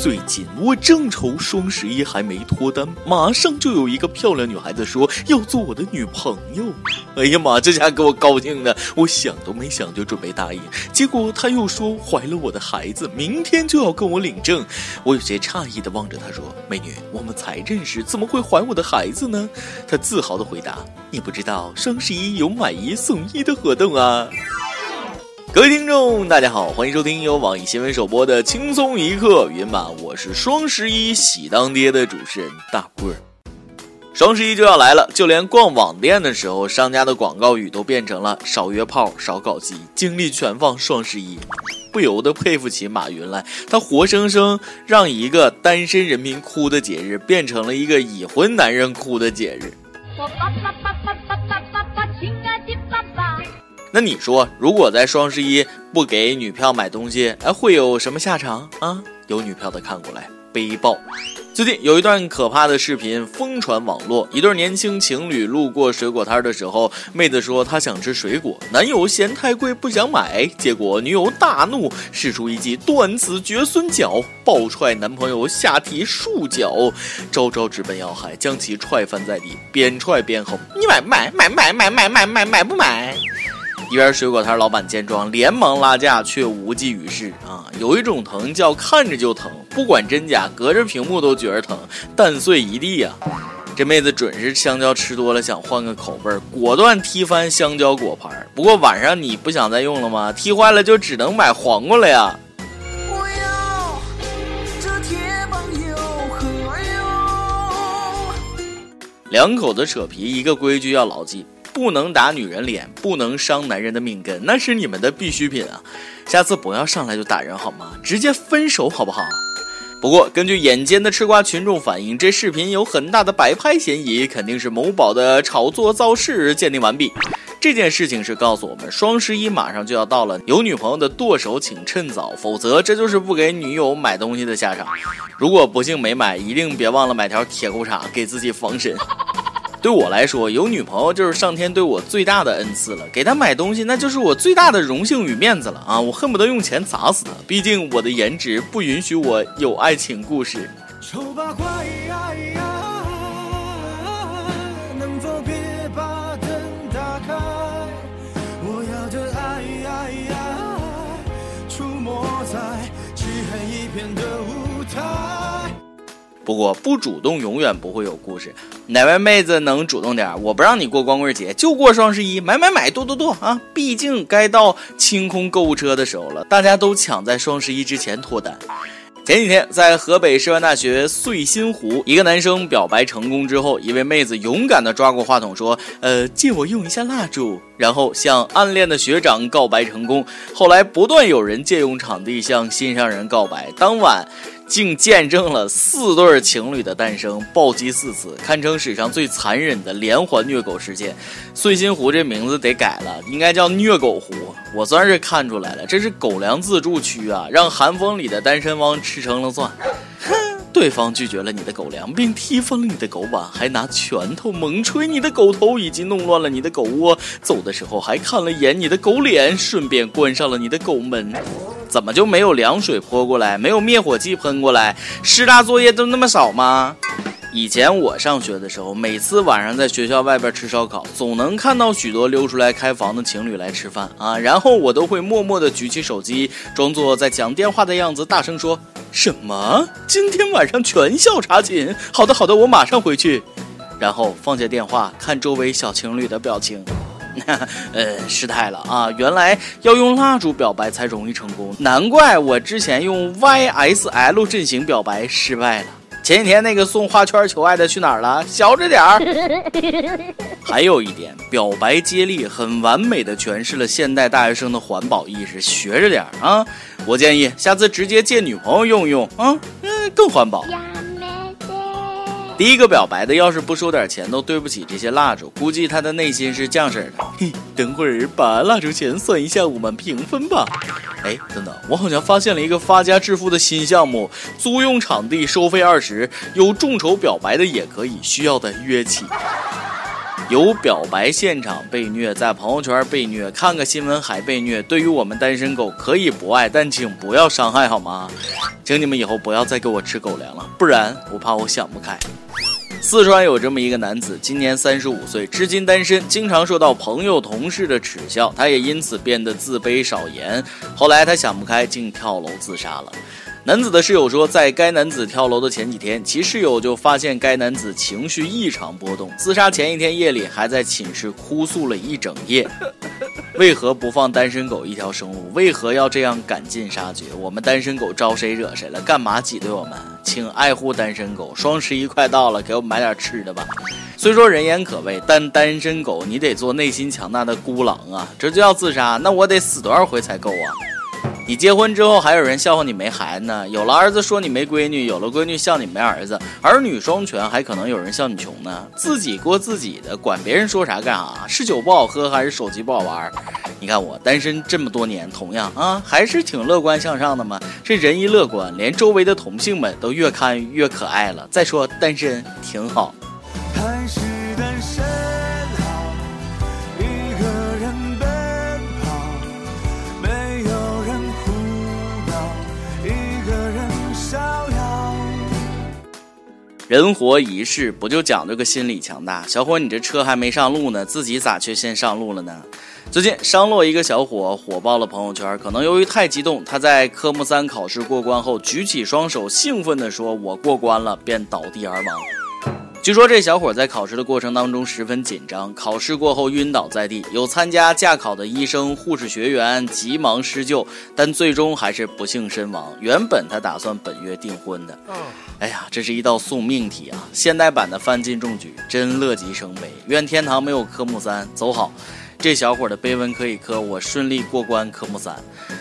最近我正愁双十一还没脱单，马上就有一个漂亮女孩子说要做我的女朋友。哎呀妈，这下给我高兴的，我想都没想就准备答应。结果她又说怀了我的孩子，明天就要跟我领证。我有些诧异的望着她说：“美女，我们才认识，怎么会怀我的孩子呢？”她自豪的回答：“你不知道双十一有买一送一的活动啊。”各位听众，大家好，欢迎收听由网易新闻首播的轻松一刻云版，我是双十一喜当爹的主持人大棍儿。双十一就要来了，就连逛网店的时候，商家的广告语都变成了少约炮、少搞基，精力全放双十一。不由得佩服起马云来，他活生生让一个单身人民哭的节日，变成了一个已婚男人哭的节日。那你说，如果在双十一不给女票买东西，哎，会有什么下场啊？有女票的看过来，背爆！最近有一段可怕的视频疯传网络，一对年轻情侣路过水果摊的时候，妹子说她想吃水果，男友嫌太贵不想买，结果女友大怒，使出一记断子绝孙脚，暴踹男朋友下体数脚，招招直奔要害，将其踹翻在地，边踹边吼：“你买不买？买买买买买买买不买？”一边水果摊老板见状，连忙拉架，却无济于事啊！有一种疼叫看着就疼，不管真假，隔着屏幕都觉着疼，蛋碎一地呀！这妹子准是香蕉吃多了，想换个口味，果断踢翻香蕉果盘。不过晚上你不想再用了吗？踢坏了就只能买黄瓜了呀！两口子扯皮，一个规矩要牢记。不能打女人脸，不能伤男人的命根，那是你们的必需品啊！下次不要上来就打人好吗？直接分手好不好？不过根据眼尖的吃瓜群众反映，这视频有很大的摆拍嫌疑，肯定是某宝的炒作造势。鉴定完毕，这件事情是告诉我们，双十一马上就要到了，有女朋友的剁手请趁早，否则这就是不给女友买东西的下场。如果不幸没买，一定别忘了买条铁裤衩给自己防身。对我来说，有女朋友就是上天对我最大的恩赐了。给她买东西，那就是我最大的荣幸与面子了啊！我恨不得用钱砸死她。毕竟我的颜值不允许我有爱情故事。丑八怪不过不主动永远不会有故事。哪位妹子能主动点？我不让你过光棍节，就过双十一，买买买，剁剁剁啊！毕竟该到清空购物车的时候了，大家都抢在双十一之前脱单。前几天在河北师范大学穗新湖，一个男生表白成功之后，一位妹子勇敢地抓过话筒说：“呃，借我用一下蜡烛。”然后向暗恋的学长告白成功。后来不断有人借用场地向心上人告白，当晚。竟见证了四对情侣的诞生，暴击四次，堪称史上最残忍的连环虐狗事件。碎心湖这名字得改了，应该叫虐狗湖。我算是看出来了，这是狗粮自助区啊，让寒风里的单身汪吃成了蒜。对方拒绝了你的狗粮，并踢翻了你的狗碗，还拿拳头猛捶你的狗头，以及弄乱了你的狗窝。走的时候还看了眼你的狗脸，顺便关上了你的狗门。怎么就没有凉水泼过来，没有灭火器喷过来？师大作业都那么少吗？以前我上学的时候，每次晚上在学校外边吃烧烤，总能看到许多溜出来开房的情侣来吃饭啊。然后我都会默默地举起手机，装作在讲电话的样子，大声说：“什么？今天晚上全校查寝？好的，好的，我马上回去。”然后放下电话，看周围小情侣的表情。呃，失态了啊！原来要用蜡烛表白才容易成功，难怪我之前用 YSL 阵型表白失败了。前几天那个送花圈求爱的去哪儿了？小着点儿。还有一点，表白接力很完美的诠释了现代大学生的环保意识，学着点儿啊！我建议下次直接借女朋友用用啊，嗯，更环保。第一个表白的，要是不收点钱，都对不起这些蜡烛。估计他的内心是这样式的：嘿，等会儿把蜡烛钱算一下，我们平分吧。哎，等等，我好像发现了一个发家致富的新项目：租用场地收费二十，有众筹表白的也可以，需要的约起。有表白现场被虐，在朋友圈被虐，看个新闻还被虐。对于我们单身狗，可以不爱，但请不要伤害好吗？请你们以后不要再给我吃狗粮了，不然我怕我想不开。四川有这么一个男子，今年三十五岁，至今单身，经常受到朋友、同事的耻笑，他也因此变得自卑少言。后来他想不开，竟跳楼自杀了。男子的室友说，在该男子跳楼的前几天，其室友就发现该男子情绪异常波动，自杀前一天夜里还在寝室哭诉了一整夜。为何不放单身狗一条生路？为何要这样赶尽杀绝？我们单身狗招谁惹谁了？干嘛挤兑我们？请爱护单身狗。双十一快到了，给我买点吃的吧。虽说人言可畏，但单身狗你得做内心强大的孤狼啊！这就要自杀，那我得死多少回才够啊？你结婚之后还有人笑话你没孩子呢，有了儿子说你没闺女，有了闺女笑你没儿子，儿女双全还可能有人笑你穷呢。自己过自己的，管别人说啥干啥？是酒不好喝还是手机不好玩？你看我单身这么多年，同样啊，还是挺乐观向上的嘛。这人一乐观，连周围的同性们都越看越可爱了。再说单身挺好。人活一世，不就讲究个心理强大？小伙，你这车还没上路呢，自己咋却先上路了呢？最近，商洛一个小伙火爆了朋友圈，可能由于太激动，他在科目三考试过关后，举起双手，兴奋地说：“我过关了！”便倒地而亡。据说这小伙在考试的过程当中十分紧张，考试过后晕倒在地。有参加驾考的医生、护士学员急忙施救，但最终还是不幸身亡。原本他打算本月订婚的。哎呀，这是一道送命题啊！现代版的范进中举，真乐极生悲。愿天堂没有科目三，走好。这小伙的碑文可以刻，我顺利过关科目三。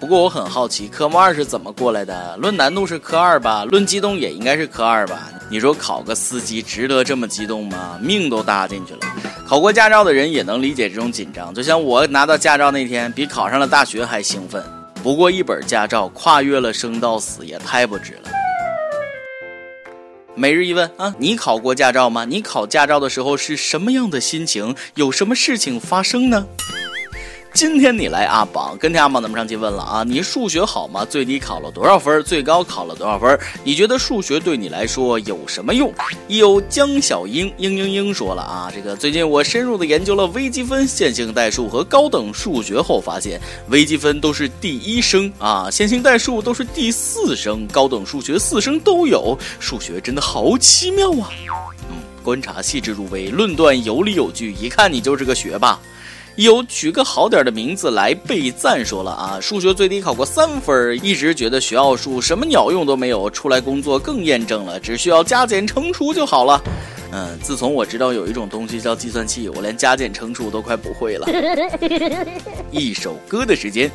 不过我很好奇，科目二是怎么过来的？论难度是科二吧，论激动也应该是科二吧。你说考个司机值得这么激动吗？命都搭进去了。考过驾照的人也能理解这种紧张，就像我拿到驾照那天，比考上了大学还兴奋。不过一本驾照跨越了生到死，也太不值了。每日一问啊，你考过驾照吗？你考驾照的时候是什么样的心情？有什么事情发生呢？今天你来阿榜，跟天阿榜咱们上期问了啊，你数学好吗？最低考了多少分？最高考了多少分？你觉得数学对你来说有什么用？有江小英嘤嘤嘤说了啊，这个最近我深入的研究了微积分、线性代数和高等数学后发现，微积分都是第一声啊，线性代数都是第四声，高等数学四声都有，数学真的好奇妙啊！嗯，观察细致入微，论断有理有据，一看你就是个学霸。有取个好点的名字来备赞，说了啊，数学最低考过三分，一直觉得学奥数什么鸟用都没有，出来工作更验证了，只需要加减乘除就好了。嗯，自从我知道有一种东西叫计算器，我连加减乘除都快不会了。一首歌的时间。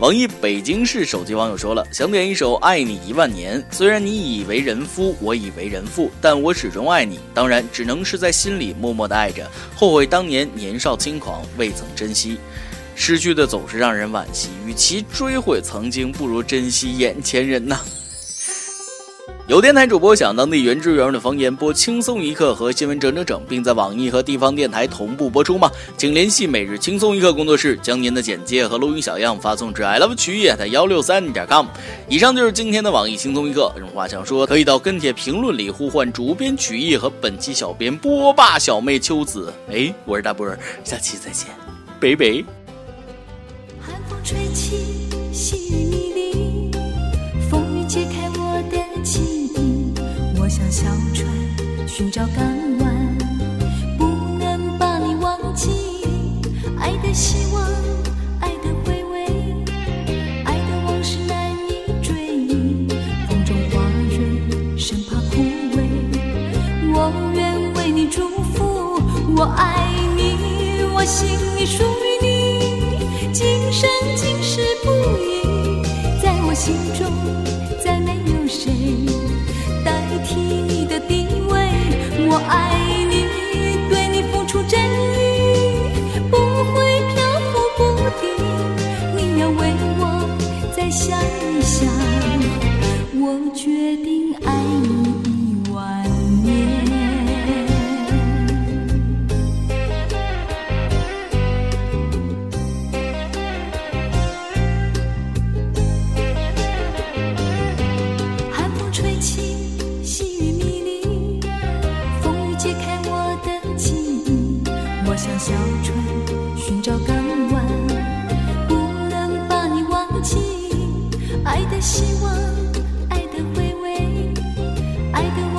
网易北京市手机网友说了，想点一首《爱你一万年》。虽然你已为人夫，我已为人父，但我始终爱你。当然，只能是在心里默默的爱着。后悔当年年少轻狂，未曾珍惜。失去的总是让人惋惜，与其追悔曾经，不如珍惜眼前人呐。有电台主播想当地原汁原味的方言播轻松一刻和新闻整整整，并在网易和地方电台同步播出吗？请联系每日轻松一刻工作室，将您的简介和录音小样发送至 i love 曲艺的幺六三点 com。以上就是今天的网易轻松一刻。有话想说，可以到跟帖评论里呼唤主编曲艺和本期小编波霸小妹秋子。哎，我是大波儿，下期再见，拜拜。寒风吹寻找港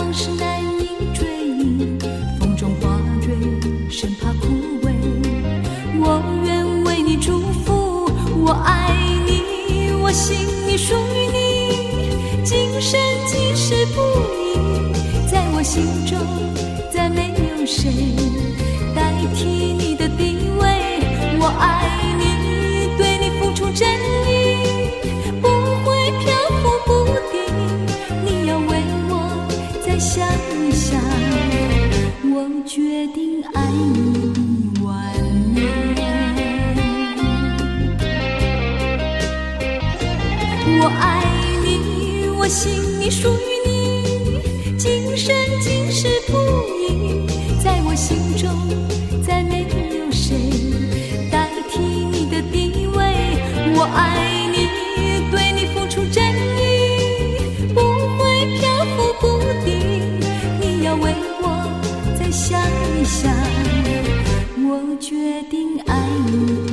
往事难以追忆，风中花蕊生怕枯萎。我愿为你祝福，我爱你，我心里属于你。今生今世不移，在我心中再没有谁代替。中再没有谁代替你的地位。我爱你，对你付出真意，不会漂浮不定。你要为我再想一想，我决定爱你。